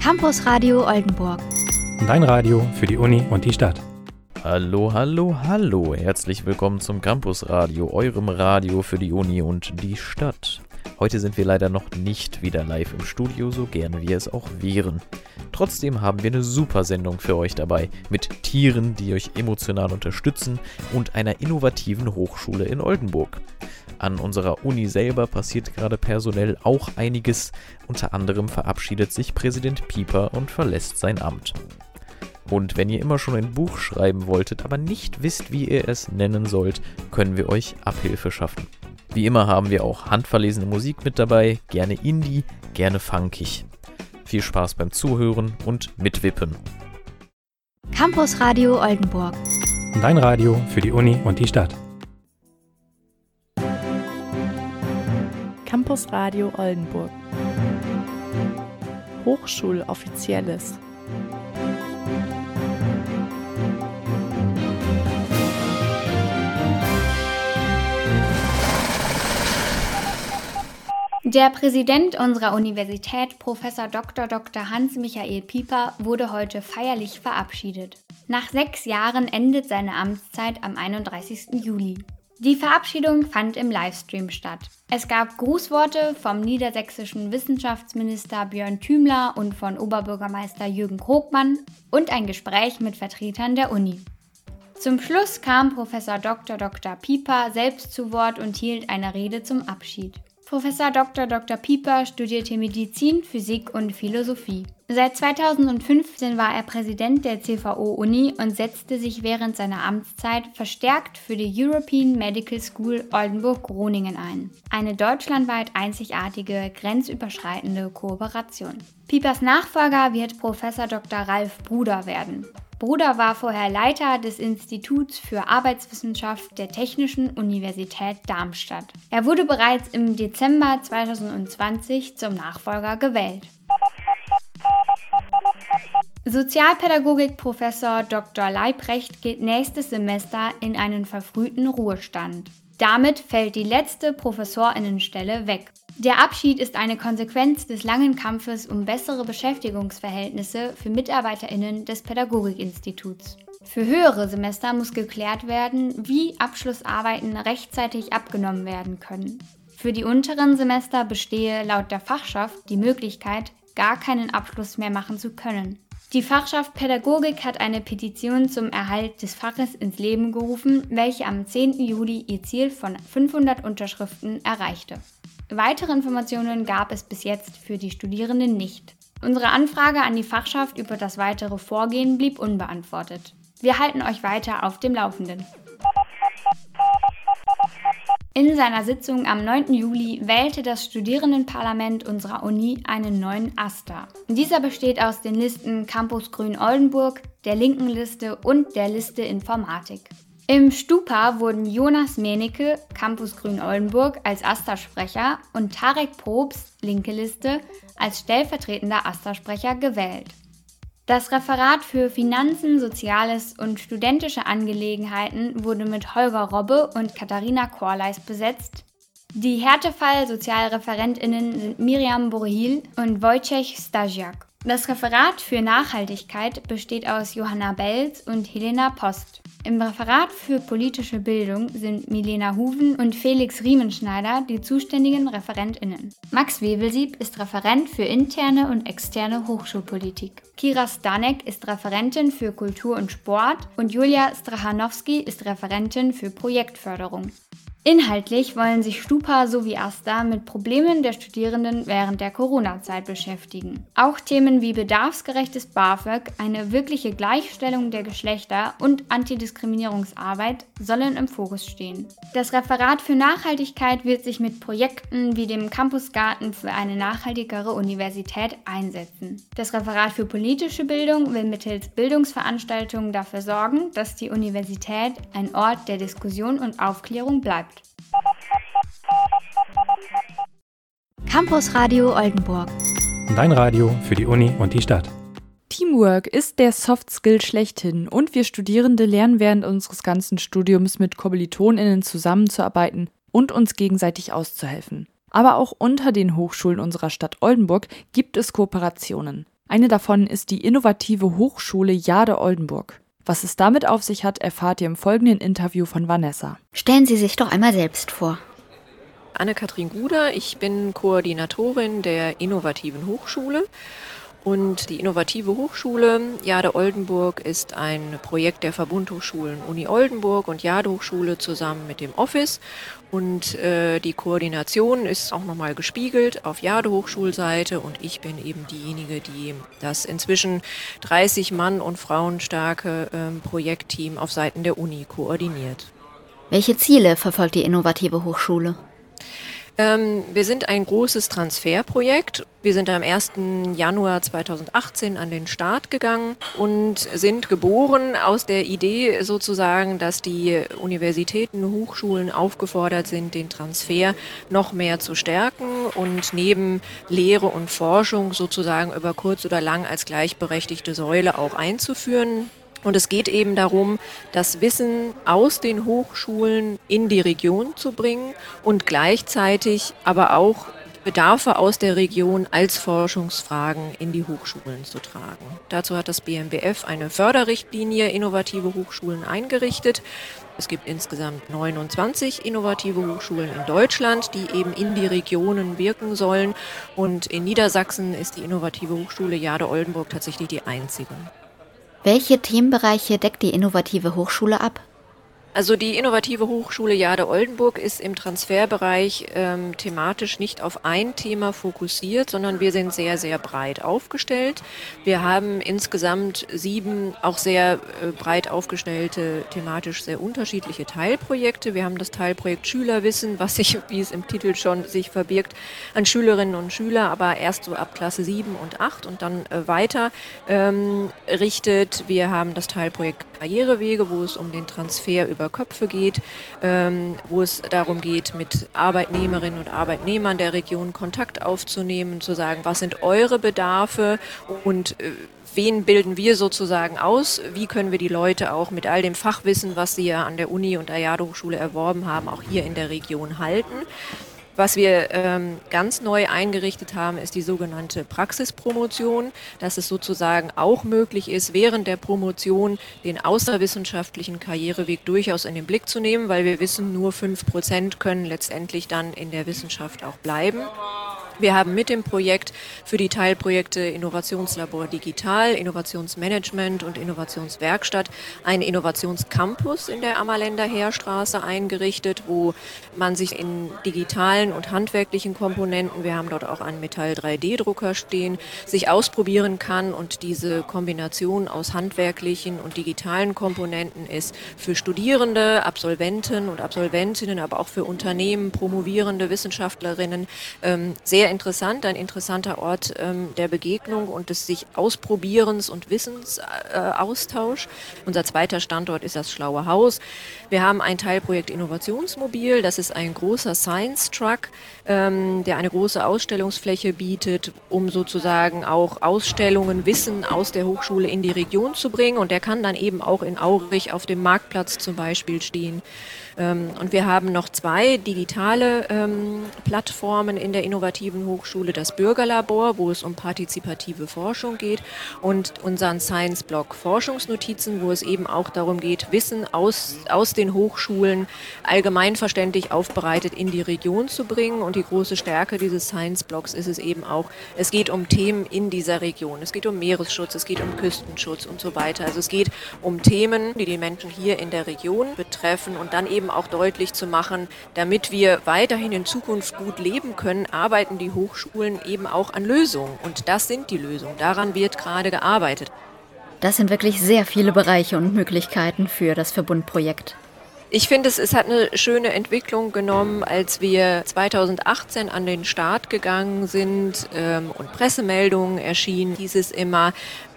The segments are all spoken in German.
Campus Radio Oldenburg. Dein Radio für die Uni und die Stadt. Hallo, hallo, hallo. Herzlich willkommen zum Campus Radio, eurem Radio für die Uni und die Stadt. Heute sind wir leider noch nicht wieder live im Studio, so gerne wir es auch wären. Trotzdem haben wir eine super Sendung für euch dabei, mit Tieren, die euch emotional unterstützen und einer innovativen Hochschule in Oldenburg. An unserer Uni selber passiert gerade personell auch einiges, unter anderem verabschiedet sich Präsident Pieper und verlässt sein Amt. Und wenn ihr immer schon ein Buch schreiben wolltet, aber nicht wisst, wie ihr es nennen sollt, können wir euch Abhilfe schaffen. Wie immer haben wir auch handverlesene Musik mit dabei, gerne Indie, gerne funkig. Viel Spaß beim Zuhören und mitwippen. Campus Radio Oldenburg. Dein Radio für die Uni und die Stadt. Campus Radio Oldenburg. Hochschuloffizielles. Der Präsident unserer Universität, Professor Dr. Dr. Hans-Michael Pieper, wurde heute feierlich verabschiedet. Nach sechs Jahren endet seine Amtszeit am 31. Juli. Die Verabschiedung fand im Livestream statt. Es gab Grußworte vom niedersächsischen Wissenschaftsminister Björn Thümler und von Oberbürgermeister Jürgen Krogmann und ein Gespräch mit Vertretern der Uni. Zum Schluss kam Professor Dr. Dr. Pieper selbst zu Wort und hielt eine Rede zum Abschied. Professor Dr. Dr. Pieper studierte Medizin, Physik und Philosophie. Seit 2015 war er Präsident der CVO-Uni und setzte sich während seiner Amtszeit verstärkt für die European Medical School Oldenburg-Groningen ein. Eine deutschlandweit einzigartige, grenzüberschreitende Kooperation. Piepers Nachfolger wird Professor Dr. Ralf Bruder werden. Bruder war vorher Leiter des Instituts für Arbeitswissenschaft der Technischen Universität Darmstadt. Er wurde bereits im Dezember 2020 zum Nachfolger gewählt. Sozialpädagogik-Professor Dr. Leibrecht geht nächstes Semester in einen verfrühten Ruhestand. Damit fällt die letzte Professorinnenstelle weg. Der Abschied ist eine Konsequenz des langen Kampfes um bessere Beschäftigungsverhältnisse für Mitarbeiterinnen des Pädagogikinstituts. Für höhere Semester muss geklärt werden, wie Abschlussarbeiten rechtzeitig abgenommen werden können. Für die unteren Semester bestehe laut der Fachschaft die Möglichkeit, gar keinen Abschluss mehr machen zu können. Die Fachschaft Pädagogik hat eine Petition zum Erhalt des Faches ins Leben gerufen, welche am 10. Juli ihr Ziel von 500 Unterschriften erreichte. Weitere Informationen gab es bis jetzt für die Studierenden nicht. Unsere Anfrage an die Fachschaft über das weitere Vorgehen blieb unbeantwortet. Wir halten euch weiter auf dem Laufenden. In seiner Sitzung am 9. Juli wählte das Studierendenparlament unserer Uni einen neuen AStA. Dieser besteht aus den Listen Campus Grün Oldenburg, der linken Liste und der Liste Informatik. Im Stupa wurden Jonas Menecke, Campus Grün Oldenburg, als AStA-Sprecher und Tarek Probst, linke Liste, als stellvertretender AStA-Sprecher gewählt. Das Referat für Finanzen, Soziales und studentische Angelegenheiten wurde mit Holger Robbe und Katharina Korleis besetzt. Die Härtefall-Sozialreferentinnen sind Miriam Borhil und Wojciech Stasiak. Das Referat für Nachhaltigkeit besteht aus Johanna Belz und Helena Post. Im Referat für politische Bildung sind Milena Huven und Felix Riemenschneider die zuständigen ReferentInnen. Max Wewelsieb ist Referent für interne und externe Hochschulpolitik. Kira Stanek ist Referentin für Kultur und Sport und Julia Strachanowski ist Referentin für Projektförderung. Inhaltlich wollen sich Stupa sowie AStA mit Problemen der Studierenden während der Corona-Zeit beschäftigen. Auch Themen wie bedarfsgerechtes BAföG, eine wirkliche Gleichstellung der Geschlechter und Antidiskriminierungsarbeit sollen im Fokus stehen. Das Referat für Nachhaltigkeit wird sich mit Projekten wie dem Campusgarten für eine nachhaltigere Universität einsetzen. Das Referat für politische Bildung will mittels Bildungsveranstaltungen dafür sorgen, dass die Universität ein Ort der Diskussion und Aufklärung bleibt. Campus Radio Oldenburg. Dein Radio für die Uni und die Stadt. Teamwork ist der Soft Skill schlechthin und wir Studierende lernen während unseres ganzen Studiums mit KommilitonInnen zusammenzuarbeiten und uns gegenseitig auszuhelfen. Aber auch unter den Hochschulen unserer Stadt Oldenburg gibt es Kooperationen. Eine davon ist die innovative Hochschule Jade Oldenburg. Was es damit auf sich hat, erfahrt ihr im folgenden Interview von Vanessa. Stellen Sie sich doch einmal selbst vor. Anne-Kathrin Guder, ich bin Koordinatorin der Innovativen Hochschule und die Innovative Hochschule Jade Oldenburg ist ein Projekt der Verbundhochschulen Uni Oldenburg und Jade Hochschule zusammen mit dem Office. Und äh, die Koordination ist auch nochmal gespiegelt auf Jade Hochschulseite und ich bin eben diejenige, die das inzwischen 30 Mann und Frauen starke äh, Projektteam auf Seiten der Uni koordiniert. Welche Ziele verfolgt die Innovative Hochschule? Ähm, wir sind ein großes Transferprojekt. Wir sind am 1. Januar 2018 an den Start gegangen und sind geboren aus der Idee sozusagen, dass die Universitäten, Hochschulen aufgefordert sind, den Transfer noch mehr zu stärken und neben Lehre und Forschung sozusagen über kurz oder lang als gleichberechtigte Säule auch einzuführen. Und es geht eben darum, das Wissen aus den Hochschulen in die Region zu bringen und gleichzeitig aber auch Bedarfe aus der Region als Forschungsfragen in die Hochschulen zu tragen. Dazu hat das BMBF eine Förderrichtlinie innovative Hochschulen eingerichtet. Es gibt insgesamt 29 innovative Hochschulen in Deutschland, die eben in die Regionen wirken sollen. Und in Niedersachsen ist die innovative Hochschule Jade Oldenburg tatsächlich die einzige. Welche Themenbereiche deckt die Innovative Hochschule ab? Also die innovative Hochschule Jade Oldenburg ist im Transferbereich ähm, thematisch nicht auf ein Thema fokussiert, sondern wir sind sehr, sehr breit aufgestellt. Wir haben insgesamt sieben auch sehr äh, breit aufgestellte, thematisch sehr unterschiedliche Teilprojekte. Wir haben das Teilprojekt Schülerwissen, was sich, wie es im Titel schon sich verbirgt, an Schülerinnen und Schüler, aber erst so ab Klasse 7 und 8 und dann äh, weiter ähm, richtet. Wir haben das Teilprojekt Karrierewege, wo es um den Transfer über Köpfe geht, ähm, wo es darum geht, mit Arbeitnehmerinnen und Arbeitnehmern der Region Kontakt aufzunehmen, zu sagen, was sind eure Bedarfe und äh, wen bilden wir sozusagen aus? Wie können wir die Leute auch mit all dem Fachwissen, was sie ja an der Uni und der Jade Hochschule erworben haben, auch hier in der Region halten? Was wir ähm, ganz neu eingerichtet haben, ist die sogenannte Praxispromotion, dass es sozusagen auch möglich ist, während der Promotion den außerwissenschaftlichen Karriereweg durchaus in den Blick zu nehmen, weil wir wissen, nur fünf Prozent können letztendlich dann in der Wissenschaft auch bleiben. Wir haben mit dem Projekt für die Teilprojekte Innovationslabor Digital, Innovationsmanagement und Innovationswerkstatt einen Innovationscampus in der Ammerländer Heerstraße eingerichtet, wo man sich in digitalen und handwerklichen Komponenten, wir haben dort auch einen Metall 3D-Drucker stehen, sich ausprobieren kann und diese Kombination aus handwerklichen und digitalen Komponenten ist für Studierende, Absolventen und Absolventinnen, aber auch für Unternehmen, promovierende Wissenschaftlerinnen ähm, sehr interessant, ein interessanter Ort ähm, der Begegnung und des sich Ausprobierens und Wissensaustausch. Äh, Unser zweiter Standort ist das Schlaue Haus. Wir haben ein Teilprojekt Innovationsmobil. Das ist ein großer Science Truck, ähm, der eine große Ausstellungsfläche bietet, um sozusagen auch Ausstellungen, Wissen aus der Hochschule in die Region zu bringen. Und der kann dann eben auch in Aurich auf dem Marktplatz zum Beispiel stehen. Ähm, und wir haben noch zwei digitale ähm, Plattformen in der innovativen Hochschule, das Bürgerlabor, wo es um partizipative Forschung geht und unseren Science-Blog Forschungsnotizen, wo es eben auch darum geht, Wissen aus, aus den Hochschulen allgemeinverständlich aufbereitet in die Region zu bringen. Und die große Stärke dieses Science-Blogs ist es eben auch, es geht um Themen in dieser Region. Es geht um Meeresschutz, es geht um Küstenschutz und so weiter. Also es geht um Themen, die die Menschen hier in der Region betreffen und dann eben auch deutlich zu machen, damit wir weiterhin in Zukunft gut leben können, arbeiten die Hochschulen eben auch an Lösungen. Und das sind die Lösungen. Daran wird gerade gearbeitet. Das sind wirklich sehr viele Bereiche und Möglichkeiten für das Verbundprojekt. Ich finde, es, es hat eine schöne Entwicklung genommen, als wir 2018 an den Start gegangen sind ähm, und Pressemeldungen erschienen, hieß es immer,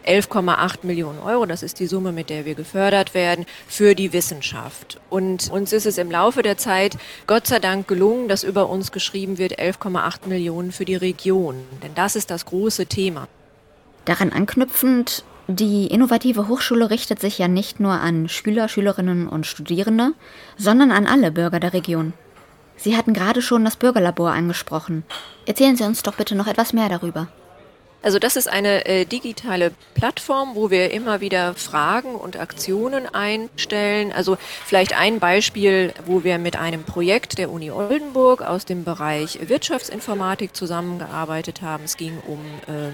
11,8 Millionen Euro, das ist die Summe, mit der wir gefördert werden, für die Wissenschaft. Und uns ist es im Laufe der Zeit Gott sei Dank gelungen, dass über uns geschrieben wird 11,8 Millionen für die Region. Denn das ist das große Thema. Daran anknüpfend, die innovative Hochschule richtet sich ja nicht nur an Schüler, Schülerinnen und Studierende, sondern an alle Bürger der Region. Sie hatten gerade schon das Bürgerlabor angesprochen. Erzählen Sie uns doch bitte noch etwas mehr darüber. Also das ist eine äh, digitale Plattform, wo wir immer wieder Fragen und Aktionen einstellen. Also vielleicht ein Beispiel, wo wir mit einem Projekt der Uni Oldenburg aus dem Bereich Wirtschaftsinformatik zusammengearbeitet haben. Es ging um ähm,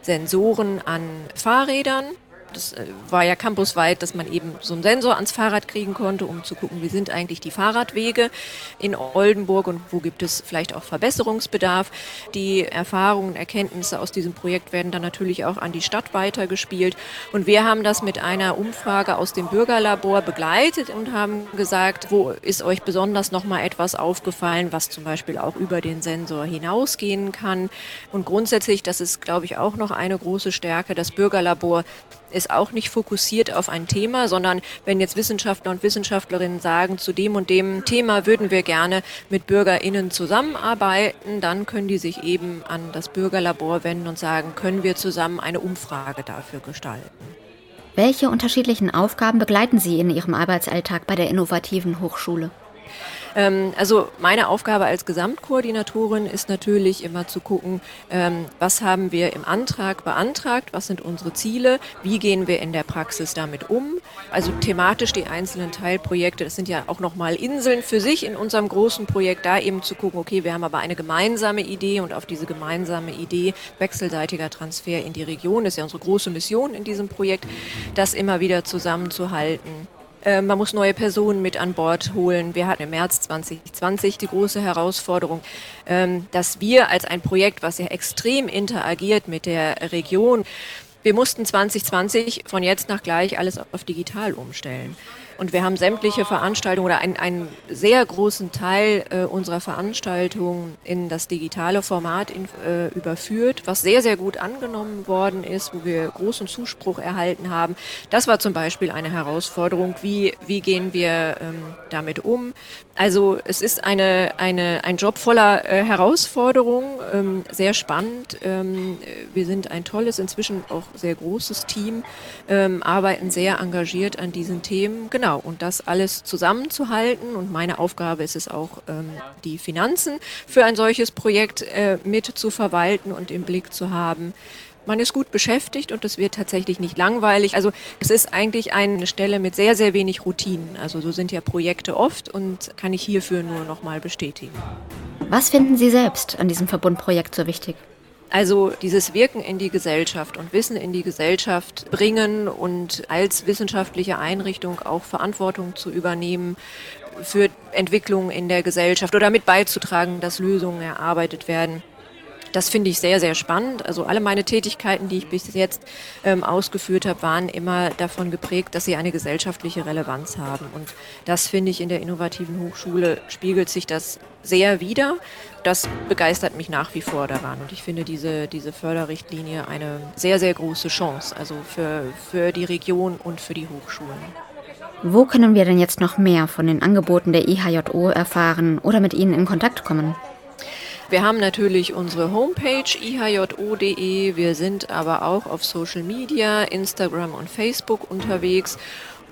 Sensoren an Fahrrädern das äh, war ja campusweit, dass man eben so einen Sensor ans Fahrrad kriegen konnte, um zu gucken, wie sind eigentlich die Fahrradwege in Oldenburg und wo gibt es vielleicht auch Verbesserungsbedarf. Die Erfahrungen, Erkenntnisse aus diesem Projekt werden dann natürlich auch an die Stadt weitergespielt. Und wir haben das mit einer Umfrage aus dem Bürgerlabor begleitet und haben gesagt, wo ist euch besonders nochmal etwas aufgefallen, was zum Beispiel auch über den Sensor hinausgehen kann. Und grundsätzlich, das ist, glaube ich, auch noch eine große Stärke, das Bürgerlabor ist auch nicht fokussiert auf ein Thema, sondern wenn jetzt Wissenschaftler und Wissenschaftlerinnen sagen, zu dem und dem Thema würden wir gerne mit BürgerInnen zusammenarbeiten, dann können die sich eben an das Bürgerlabor wenden und sagen, können wir zusammen eine Umfrage dafür gestalten. Welche unterschiedlichen Aufgaben begleiten Sie in Ihrem Arbeitsalltag bei der innovativen Hochschule? Ähm, also meine Aufgabe als Gesamtkoordinatorin ist natürlich immer zu gucken, ähm, was haben wir im Antrag beantragt, was sind unsere Ziele, wie gehen wir in der Praxis damit um. Also thematisch die einzelnen Teilprojekte, das sind ja auch nochmal Inseln für sich in unserem großen Projekt, da eben zu gucken, okay, wir haben aber eine gemeinsame Idee und auf diese gemeinsame Idee wechselseitiger Transfer in die Region, das ist ja unsere große Mission in diesem Projekt, das immer wieder zusammenzuhalten. Äh, man muss neue Personen mit an Bord holen. Wir hatten im März 2020 die große Herausforderung, ähm, dass wir als ein Projekt, was ja extrem interagiert mit der Region, wir mussten 2020 von jetzt nach gleich alles auf digital umstellen. Und wir haben sämtliche Veranstaltungen oder einen, einen sehr großen Teil äh, unserer Veranstaltungen in das digitale Format in, äh, überführt, was sehr, sehr gut angenommen worden ist, wo wir großen Zuspruch erhalten haben. Das war zum Beispiel eine Herausforderung. Wie, wie gehen wir ähm, damit um? Also es ist eine, eine, ein Job voller äh, Herausforderungen, ähm, sehr spannend. Ähm, wir sind ein tolles, inzwischen auch sehr großes Team, ähm, arbeiten sehr engagiert an diesen Themen. Genau, und das alles zusammenzuhalten. Und meine Aufgabe ist es auch, ähm, die Finanzen für ein solches Projekt äh, mit zu verwalten und im Blick zu haben. Man ist gut beschäftigt und es wird tatsächlich nicht langweilig. Also es ist eigentlich eine Stelle mit sehr, sehr wenig Routinen. Also so sind ja Projekte oft und kann ich hierfür nur noch mal bestätigen. Was finden Sie selbst an diesem Verbundprojekt so wichtig? Also dieses Wirken in die Gesellschaft und Wissen in die Gesellschaft bringen und als wissenschaftliche Einrichtung auch Verantwortung zu übernehmen für Entwicklungen in der Gesellschaft oder mit beizutragen, dass Lösungen erarbeitet werden. Das finde ich sehr, sehr spannend. Also alle meine Tätigkeiten, die ich bis jetzt ähm, ausgeführt habe, waren immer davon geprägt, dass sie eine gesellschaftliche Relevanz haben. Und das finde ich in der innovativen Hochschule spiegelt sich das sehr wider. Das begeistert mich nach wie vor daran. Und ich finde diese, diese Förderrichtlinie eine sehr, sehr große Chance, also für, für die Region und für die Hochschulen. Wo können wir denn jetzt noch mehr von den Angeboten der IHJO erfahren oder mit Ihnen in Kontakt kommen? Wir haben natürlich unsere Homepage ihjo.de. Wir sind aber auch auf Social Media, Instagram und Facebook unterwegs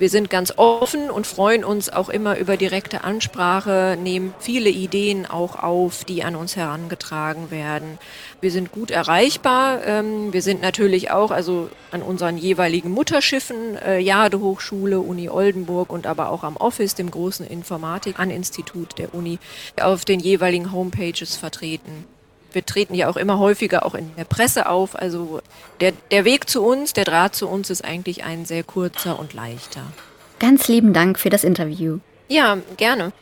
wir sind ganz offen und freuen uns auch immer über direkte Ansprache, nehmen viele Ideen auch auf, die an uns herangetragen werden. Wir sind gut erreichbar. Ähm, wir sind natürlich auch also an unseren jeweiligen Mutterschiffen, äh, Jade Hochschule, Uni Oldenburg und aber auch am Office, dem großen Informatik-An-Institut der Uni, auf den jeweiligen Homepages vertreten wir treten ja auch immer häufiger auch in der Presse auf. Also der, der Weg zu uns, der Draht zu uns ist eigentlich ein sehr kurzer und leichter. Ganz lieben Dank für das Interview. Ja, gerne.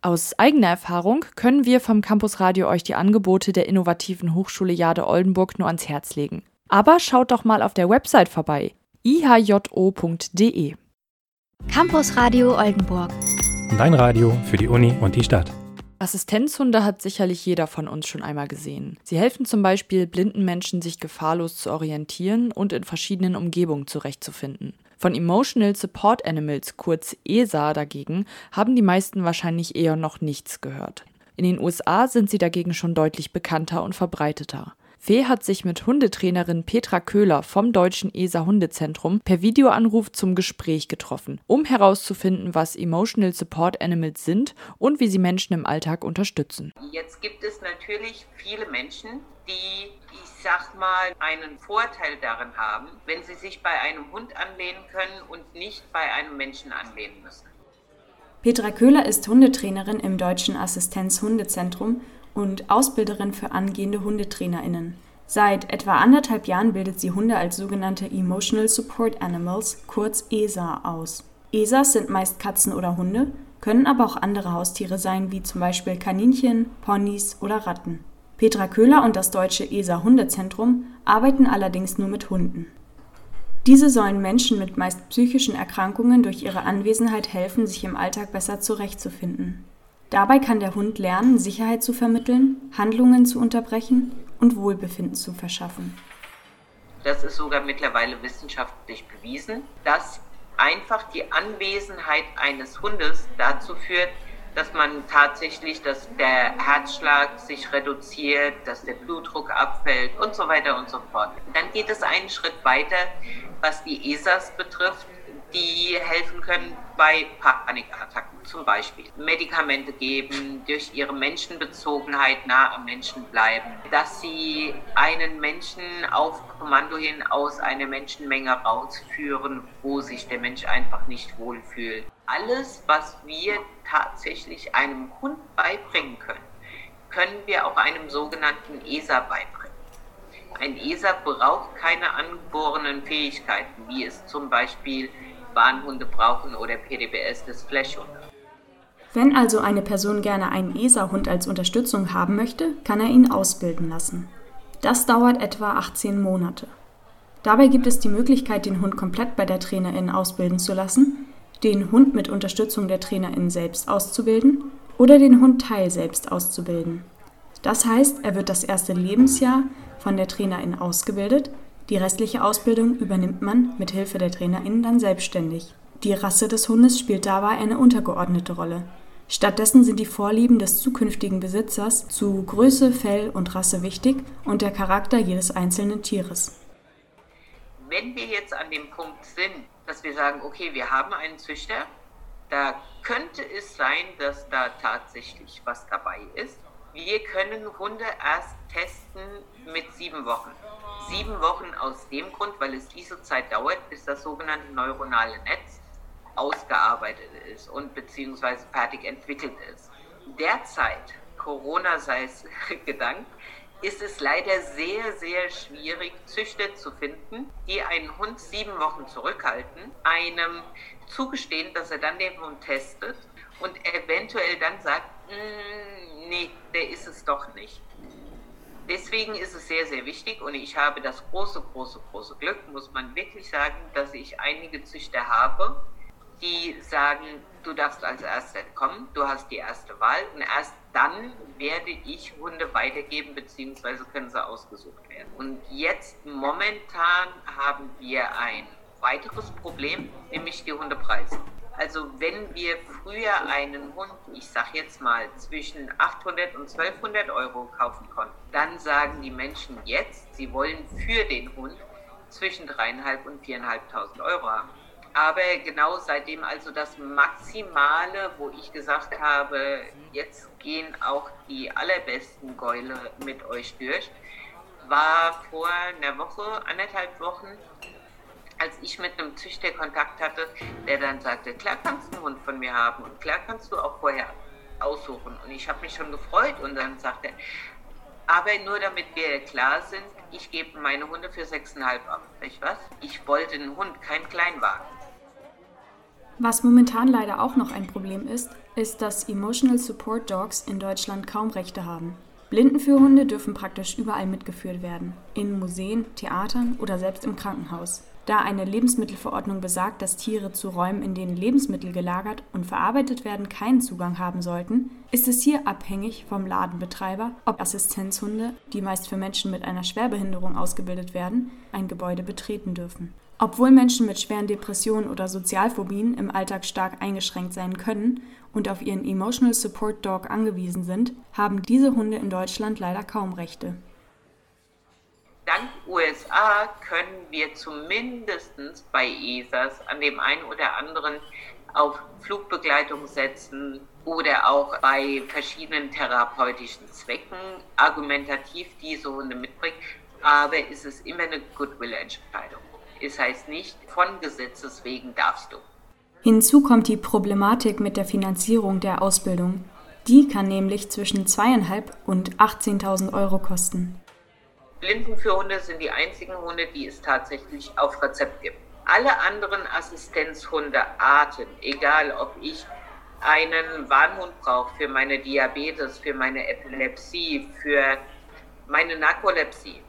Aus eigener Erfahrung können wir vom Campus Radio euch die Angebote der innovativen Hochschule Jade Oldenburg nur ans Herz legen. Aber schaut doch mal auf der Website vorbei: ihjo.de. Campus Radio Oldenburg. Dein Radio für die Uni und die Stadt. Assistenzhunde hat sicherlich jeder von uns schon einmal gesehen. Sie helfen zum Beispiel blinden Menschen, sich gefahrlos zu orientieren und in verschiedenen Umgebungen zurechtzufinden. Von Emotional Support Animals, kurz ESA dagegen, haben die meisten wahrscheinlich eher noch nichts gehört. In den USA sind sie dagegen schon deutlich bekannter und verbreiteter. Fee hat sich mit Hundetrainerin Petra Köhler vom Deutschen ESA Hundezentrum per Videoanruf zum Gespräch getroffen, um herauszufinden, was Emotional Support Animals sind und wie sie Menschen im Alltag unterstützen. Jetzt gibt es natürlich viele Menschen, die, ich sag mal, einen Vorteil darin haben, wenn sie sich bei einem Hund anlehnen können und nicht bei einem Menschen anlehnen müssen. Petra Köhler ist Hundetrainerin im Deutschen Assistenz Hundezentrum und Ausbilderin für angehende HundetrainerInnen. Seit etwa anderthalb Jahren bildet sie Hunde als sogenannte Emotional Support Animals, kurz ESA, aus. ESAs sind meist Katzen oder Hunde, können aber auch andere Haustiere sein, wie zum Beispiel Kaninchen, Ponys oder Ratten. Petra Köhler und das deutsche ESA Hundezentrum arbeiten allerdings nur mit Hunden. Diese sollen Menschen mit meist psychischen Erkrankungen durch ihre Anwesenheit helfen, sich im Alltag besser zurechtzufinden. Dabei kann der Hund lernen, Sicherheit zu vermitteln, Handlungen zu unterbrechen und Wohlbefinden zu verschaffen. Das ist sogar mittlerweile wissenschaftlich bewiesen, dass einfach die Anwesenheit eines Hundes dazu führt, dass man tatsächlich, dass der Herzschlag sich reduziert, dass der Blutdruck abfällt und so weiter und so fort. Dann geht es einen Schritt weiter, was die ESAs betrifft, die helfen können bei Panikattacken zum Beispiel. Medikamente geben, durch ihre Menschenbezogenheit nah am Menschen bleiben, dass sie einen Menschen auf Kommando hin aus einer Menschenmenge rausführen, wo sich der Mensch einfach nicht wohlfühlt. Alles, was wir tatsächlich einem Hund beibringen können, können wir auch einem sogenannten ESA beibringen. Ein ESA braucht keine angeborenen Fähigkeiten, wie es zum Beispiel Bahnhunde brauchen oder PDBS des Flashhunde. Wenn also eine Person gerne einen ESA-Hund als Unterstützung haben möchte, kann er ihn ausbilden lassen. Das dauert etwa 18 Monate. Dabei gibt es die Möglichkeit, den Hund komplett bei der Trainerin ausbilden zu lassen, den Hund mit Unterstützung der Trainerin selbst auszubilden oder den Hund teil selbst auszubilden. Das heißt, er wird das erste Lebensjahr von der Trainerin ausgebildet, die restliche Ausbildung übernimmt man mit Hilfe der Trainerin dann selbstständig. Die Rasse des Hundes spielt dabei eine untergeordnete Rolle. Stattdessen sind die Vorlieben des zukünftigen Besitzers zu Größe, Fell und Rasse wichtig und der Charakter jedes einzelnen Tieres. Wenn wir jetzt an dem Punkt sind, dass wir sagen, okay, wir haben einen Züchter, da könnte es sein, dass da tatsächlich was dabei ist. Wir können Hunde erst testen mit sieben Wochen. Sieben Wochen aus dem Grund, weil es diese Zeit dauert, bis das sogenannte neuronale Netz ausgearbeitet ist und beziehungsweise fertig entwickelt ist. Derzeit, Corona sei es gedankt, ist es leider sehr, sehr schwierig, Züchter zu finden, die einen Hund sieben Wochen zurückhalten, einem zugestehen, dass er dann den Hund testet und eventuell dann sagt, mm, nee, der ist es doch nicht. Deswegen ist es sehr, sehr wichtig und ich habe das große, große, große Glück, muss man wirklich sagen, dass ich einige Züchter habe, die sagen, du darfst als Erster kommen, du hast die erste Wahl und erst dann werde ich Hunde weitergeben, beziehungsweise können sie ausgesucht werden. Und jetzt momentan haben wir ein weiteres Problem, nämlich die Hundepreise. Also wenn wir früher einen Hund, ich sag jetzt mal, zwischen 800 und 1200 Euro kaufen konnten, dann sagen die Menschen jetzt, sie wollen für den Hund zwischen dreieinhalb und viereinhalbtausend Euro haben. Aber genau seitdem also das Maximale, wo ich gesagt habe, jetzt gehen auch die allerbesten Gäule mit euch durch, war vor einer Woche, anderthalb Wochen, als ich mit einem Züchter Kontakt hatte, der dann sagte, klar kannst du einen Hund von mir haben und klar kannst du auch vorher aussuchen. Und ich habe mich schon gefreut und dann sagte er, aber nur damit wir klar sind, ich gebe meine Hunde für 6,5 ab. Ich was? Ich wollte einen Hund, kein Kleinwagen. Was momentan leider auch noch ein Problem ist, ist, dass Emotional Support Dogs in Deutschland kaum Rechte haben. Blindenführhunde dürfen praktisch überall mitgeführt werden, in Museen, Theatern oder selbst im Krankenhaus. Da eine Lebensmittelverordnung besagt, dass Tiere zu Räumen, in denen Lebensmittel gelagert und verarbeitet werden, keinen Zugang haben sollten, ist es hier abhängig vom Ladenbetreiber, ob Assistenzhunde, die meist für Menschen mit einer Schwerbehinderung ausgebildet werden, ein Gebäude betreten dürfen. Obwohl Menschen mit schweren Depressionen oder Sozialphobien im Alltag stark eingeschränkt sein können und auf ihren Emotional Support Dog angewiesen sind, haben diese Hunde in Deutschland leider kaum Rechte. Dank USA können wir zumindest bei ESAs an dem einen oder anderen auf Flugbegleitung setzen oder auch bei verschiedenen therapeutischen Zwecken argumentativ diese Hunde mitbringen. Aber ist es immer eine Goodwill-Entscheidung. Es heißt nicht, von Gesetzes wegen darfst du. Hinzu kommt die Problematik mit der Finanzierung der Ausbildung. Die kann nämlich zwischen zweieinhalb und 18.000 Euro kosten. Blindenführhunde sind die einzigen Hunde, die es tatsächlich auf Rezept gibt. Alle anderen Assistenzhundearten, egal ob ich einen Warnhund brauche für meine Diabetes, für meine Epilepsie, für meine Narkolepsie,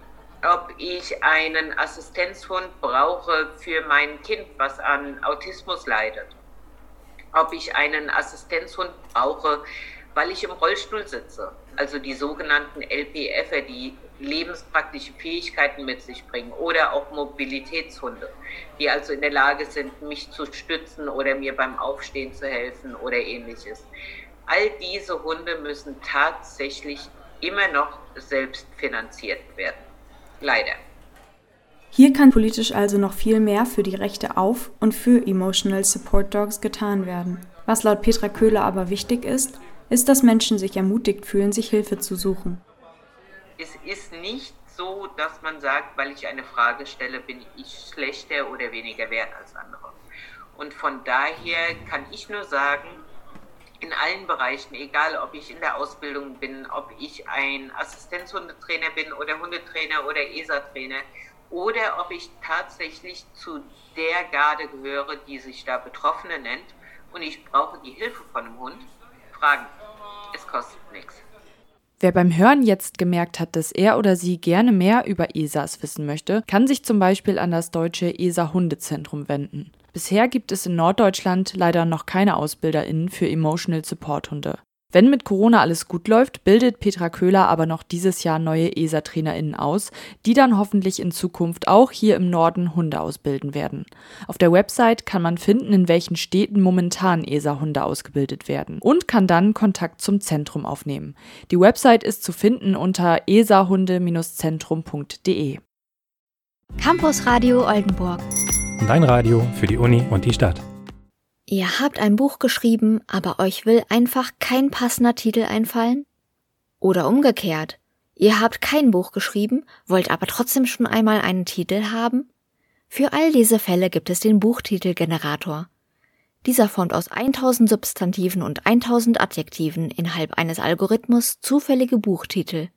ob ich einen Assistenzhund brauche für mein Kind, was an Autismus leidet, ob ich einen Assistenzhund brauche, weil ich im Rollstuhl sitze, also die sogenannten LPF, die lebenspraktische Fähigkeiten mit sich bringen oder auch Mobilitätshunde, die also in der Lage sind, mich zu stützen oder mir beim Aufstehen zu helfen oder ähnliches. All diese Hunde müssen tatsächlich immer noch selbst finanziert werden. Leider. Hier kann politisch also noch viel mehr für die Rechte auf und für Emotional Support Dogs getan werden. Was laut Petra Köhler aber wichtig ist, ist, dass Menschen sich ermutigt fühlen, sich Hilfe zu suchen. Es ist nicht so, dass man sagt, weil ich eine Frage stelle, bin ich schlechter oder weniger wert als andere. Und von daher kann ich nur sagen, in allen Bereichen, egal ob ich in der Ausbildung bin, ob ich ein Assistenzhundetrainer bin oder Hundetrainer oder ESA-Trainer oder ob ich tatsächlich zu der Garde gehöre, die sich da Betroffene nennt und ich brauche die Hilfe von einem Hund, fragen. Es kostet nichts. Wer beim Hören jetzt gemerkt hat, dass er oder sie gerne mehr über ESAs wissen möchte, kann sich zum Beispiel an das deutsche ESA-Hundezentrum wenden. Bisher gibt es in Norddeutschland leider noch keine AusbilderInnen für Emotional Support Hunde. Wenn mit Corona alles gut läuft, bildet Petra Köhler aber noch dieses Jahr neue ESA-TrainerInnen aus, die dann hoffentlich in Zukunft auch hier im Norden Hunde ausbilden werden. Auf der Website kann man finden, in welchen Städten momentan ESA-Hunde ausgebildet werden und kann dann Kontakt zum Zentrum aufnehmen. Die Website ist zu finden unter esahunde-zentrum.de. Campus Radio Oldenburg. Dein Radio für die Uni und die Stadt. Ihr habt ein Buch geschrieben, aber euch will einfach kein passender Titel einfallen? Oder umgekehrt, ihr habt kein Buch geschrieben, wollt aber trotzdem schon einmal einen Titel haben? Für all diese Fälle gibt es den Buchtitelgenerator. Dieser formt aus 1000 Substantiven und 1000 Adjektiven innerhalb eines Algorithmus zufällige Buchtitel.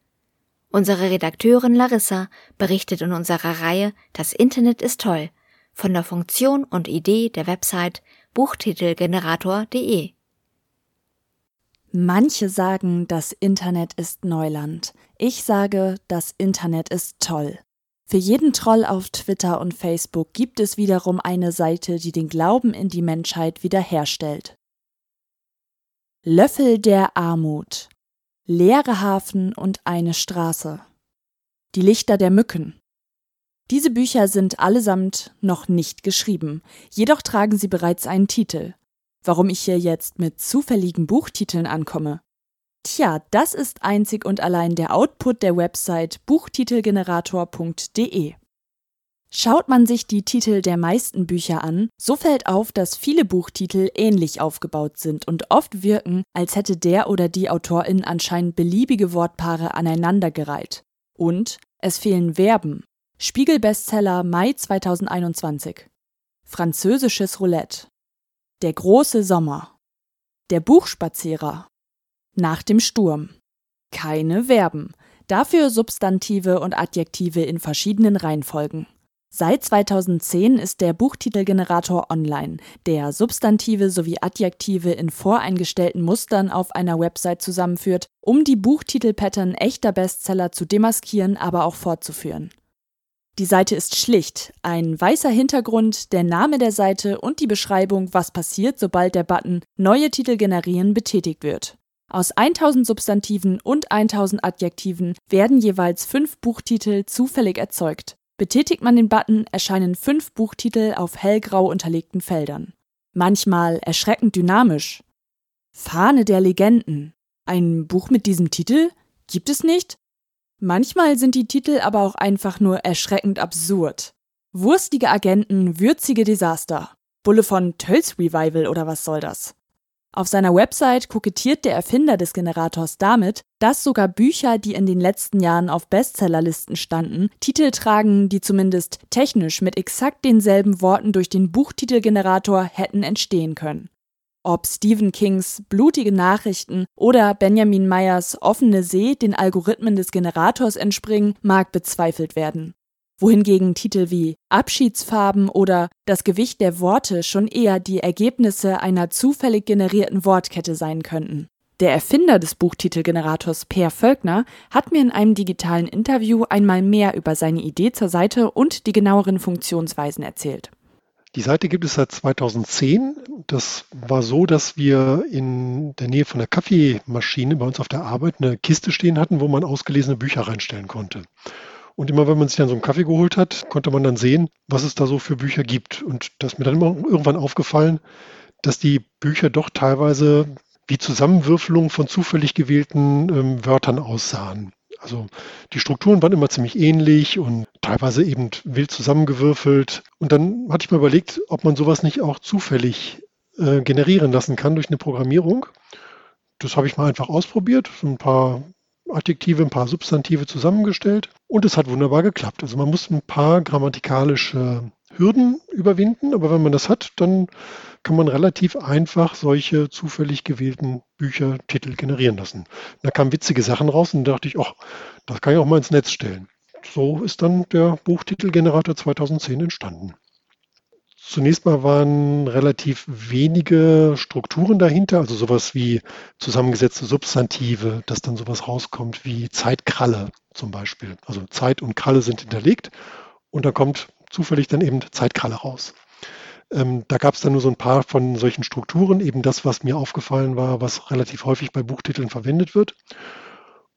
Unsere Redakteurin Larissa berichtet in unserer Reihe Das Internet ist toll von der Funktion und Idee der Website Buchtitelgenerator.de. Manche sagen, das Internet ist Neuland. Ich sage, das Internet ist toll. Für jeden Troll auf Twitter und Facebook gibt es wiederum eine Seite, die den Glauben in die Menschheit wiederherstellt. Löffel der Armut. Leere Hafen und eine Straße. Die Lichter der Mücken. Diese Bücher sind allesamt noch nicht geschrieben, jedoch tragen sie bereits einen Titel. Warum ich hier jetzt mit zufälligen Buchtiteln ankomme? Tja, das ist einzig und allein der Output der Website buchtitelgenerator.de. Schaut man sich die Titel der meisten Bücher an, so fällt auf, dass viele Buchtitel ähnlich aufgebaut sind und oft wirken, als hätte der oder die Autorin anscheinend beliebige Wortpaare aneinandergereiht. Und es fehlen Verben, Spiegel-Bestseller Mai 2021. Französisches Roulette. Der große Sommer. Der Buchspazierer. Nach dem Sturm. Keine Verben. Dafür Substantive und Adjektive in verschiedenen Reihenfolgen. Seit 2010 ist der Buchtitelgenerator online, der Substantive sowie Adjektive in voreingestellten Mustern auf einer Website zusammenführt, um die Buchtitelpattern echter Bestseller zu demaskieren, aber auch fortzuführen. Die Seite ist schlicht, ein weißer Hintergrund, der Name der Seite und die Beschreibung, was passiert, sobald der Button Neue Titel generieren betätigt wird. Aus 1000 Substantiven und 1000 Adjektiven werden jeweils fünf Buchtitel zufällig erzeugt. Betätigt man den Button, erscheinen fünf Buchtitel auf hellgrau unterlegten Feldern. Manchmal erschreckend dynamisch. Fahne der Legenden. Ein Buch mit diesem Titel? Gibt es nicht? Manchmal sind die Titel aber auch einfach nur erschreckend absurd. Wurstige Agenten, würzige Desaster. Bulle von Tölz Revival oder was soll das? Auf seiner Website kokettiert der Erfinder des Generators damit, dass sogar Bücher, die in den letzten Jahren auf Bestsellerlisten standen, Titel tragen, die zumindest technisch mit exakt denselben Worten durch den Buchtitelgenerator hätten entstehen können. Ob Stephen Kings blutige Nachrichten oder Benjamin Meyers offene See den Algorithmen des Generators entspringen, mag bezweifelt werden wohingegen Titel wie Abschiedsfarben oder Das Gewicht der Worte schon eher die Ergebnisse einer zufällig generierten Wortkette sein könnten. Der Erfinder des Buchtitelgenerators Per Völkner hat mir in einem digitalen Interview einmal mehr über seine Idee zur Seite und die genaueren Funktionsweisen erzählt. Die Seite gibt es seit 2010. Das war so, dass wir in der Nähe von der Kaffeemaschine bei uns auf der Arbeit eine Kiste stehen hatten, wo man ausgelesene Bücher reinstellen konnte. Und immer wenn man sich dann so einen Kaffee geholt hat, konnte man dann sehen, was es da so für Bücher gibt. Und das ist mir dann immer irgendwann aufgefallen, dass die Bücher doch teilweise wie Zusammenwürfelung von zufällig gewählten ähm, Wörtern aussahen. Also die Strukturen waren immer ziemlich ähnlich und teilweise eben wild zusammengewürfelt. Und dann hatte ich mir überlegt, ob man sowas nicht auch zufällig äh, generieren lassen kann durch eine Programmierung. Das habe ich mal einfach ausprobiert, so ein paar Adjektive, ein paar Substantive zusammengestellt und es hat wunderbar geklappt. Also man muss ein paar grammatikalische Hürden überwinden, aber wenn man das hat, dann kann man relativ einfach solche zufällig gewählten Büchertitel generieren lassen. Da kamen witzige Sachen raus und da dachte ich, ach, das kann ich auch mal ins Netz stellen. So ist dann der Buchtitelgenerator 2010 entstanden. Zunächst mal waren relativ wenige Strukturen dahinter, also sowas wie zusammengesetzte Substantive, dass dann sowas rauskommt wie Zeitkralle zum Beispiel. Also Zeit und Kralle sind hinterlegt und da kommt zufällig dann eben Zeitkralle raus. Ähm, da gab es dann nur so ein paar von solchen Strukturen, eben das, was mir aufgefallen war, was relativ häufig bei Buchtiteln verwendet wird.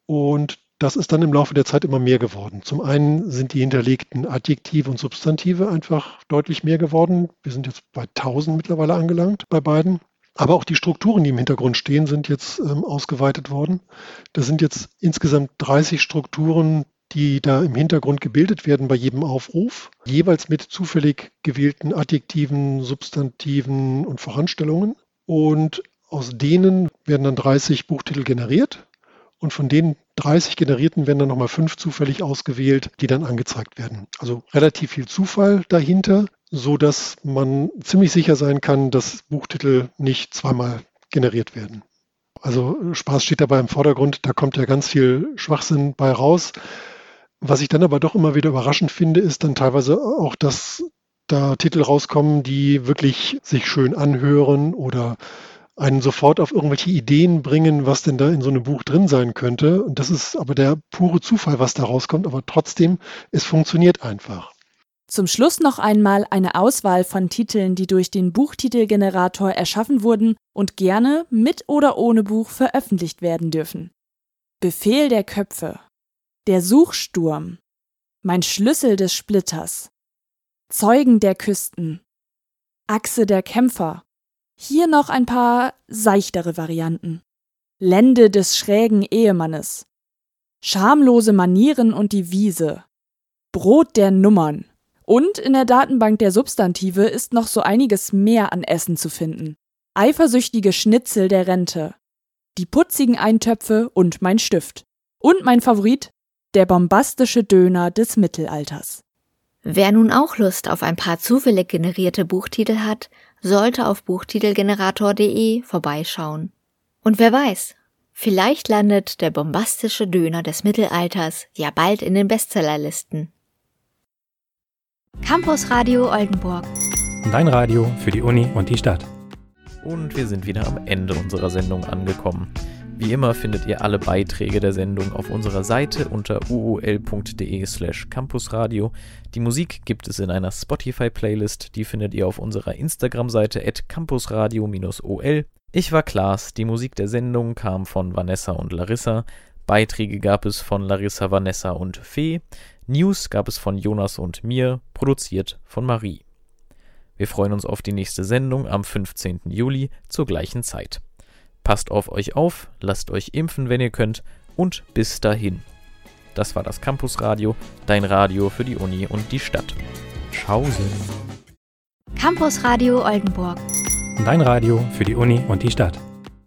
Und das ist dann im Laufe der Zeit immer mehr geworden. Zum einen sind die hinterlegten Adjektive und Substantive einfach deutlich mehr geworden. Wir sind jetzt bei 1000 mittlerweile angelangt bei beiden. Aber auch die Strukturen, die im Hintergrund stehen, sind jetzt ähm, ausgeweitet worden. Das sind jetzt insgesamt 30 Strukturen, die da im Hintergrund gebildet werden bei jedem Aufruf, jeweils mit zufällig gewählten Adjektiven, Substantiven und Voranstellungen. Und aus denen werden dann 30 Buchtitel generiert und von den 30 generierten werden dann nochmal fünf zufällig ausgewählt, die dann angezeigt werden. Also relativ viel Zufall dahinter, so dass man ziemlich sicher sein kann, dass Buchtitel nicht zweimal generiert werden. Also Spaß steht dabei im Vordergrund, da kommt ja ganz viel Schwachsinn bei raus. Was ich dann aber doch immer wieder überraschend finde, ist dann teilweise auch, dass da Titel rauskommen, die wirklich sich schön anhören oder einen sofort auf irgendwelche Ideen bringen, was denn da in so einem Buch drin sein könnte. Und das ist aber der pure Zufall, was da rauskommt. Aber trotzdem, es funktioniert einfach. Zum Schluss noch einmal eine Auswahl von Titeln, die durch den Buchtitelgenerator erschaffen wurden und gerne mit oder ohne Buch veröffentlicht werden dürfen. Befehl der Köpfe. Der Suchsturm. Mein Schlüssel des Splitters. Zeugen der Küsten. Achse der Kämpfer. Hier noch ein paar seichtere Varianten. Lände des schrägen Ehemannes. Schamlose Manieren und die Wiese. Brot der Nummern. Und in der Datenbank der Substantive ist noch so einiges mehr an Essen zu finden. Eifersüchtige Schnitzel der Rente. Die putzigen Eintöpfe und mein Stift. Und mein Favorit, der bombastische Döner des Mittelalters. Wer nun auch Lust auf ein paar zufällig generierte Buchtitel hat, sollte auf buchtitelgenerator.de vorbeischauen. Und wer weiß, vielleicht landet der bombastische Döner des Mittelalters ja bald in den Bestsellerlisten. Campus Radio Oldenburg. Dein Radio für die Uni und die Stadt. Und wir sind wieder am Ende unserer Sendung angekommen. Wie immer findet ihr alle Beiträge der Sendung auf unserer Seite unter uol.de slash campusradio. Die Musik gibt es in einer Spotify-Playlist, die findet ihr auf unserer Instagram-Seite at campusradio-ol. Ich war Klaas, die Musik der Sendung kam von Vanessa und Larissa. Beiträge gab es von Larissa, Vanessa und Fee. News gab es von Jonas und mir, produziert von Marie. Wir freuen uns auf die nächste Sendung am 15. Juli zur gleichen Zeit. Passt auf euch auf, lasst euch impfen, wenn ihr könnt und bis dahin. Das war das Campusradio, dein Radio für die Uni und die Stadt. Schausen. Campus Radio Oldenburg. Dein Radio für die Uni und die Stadt.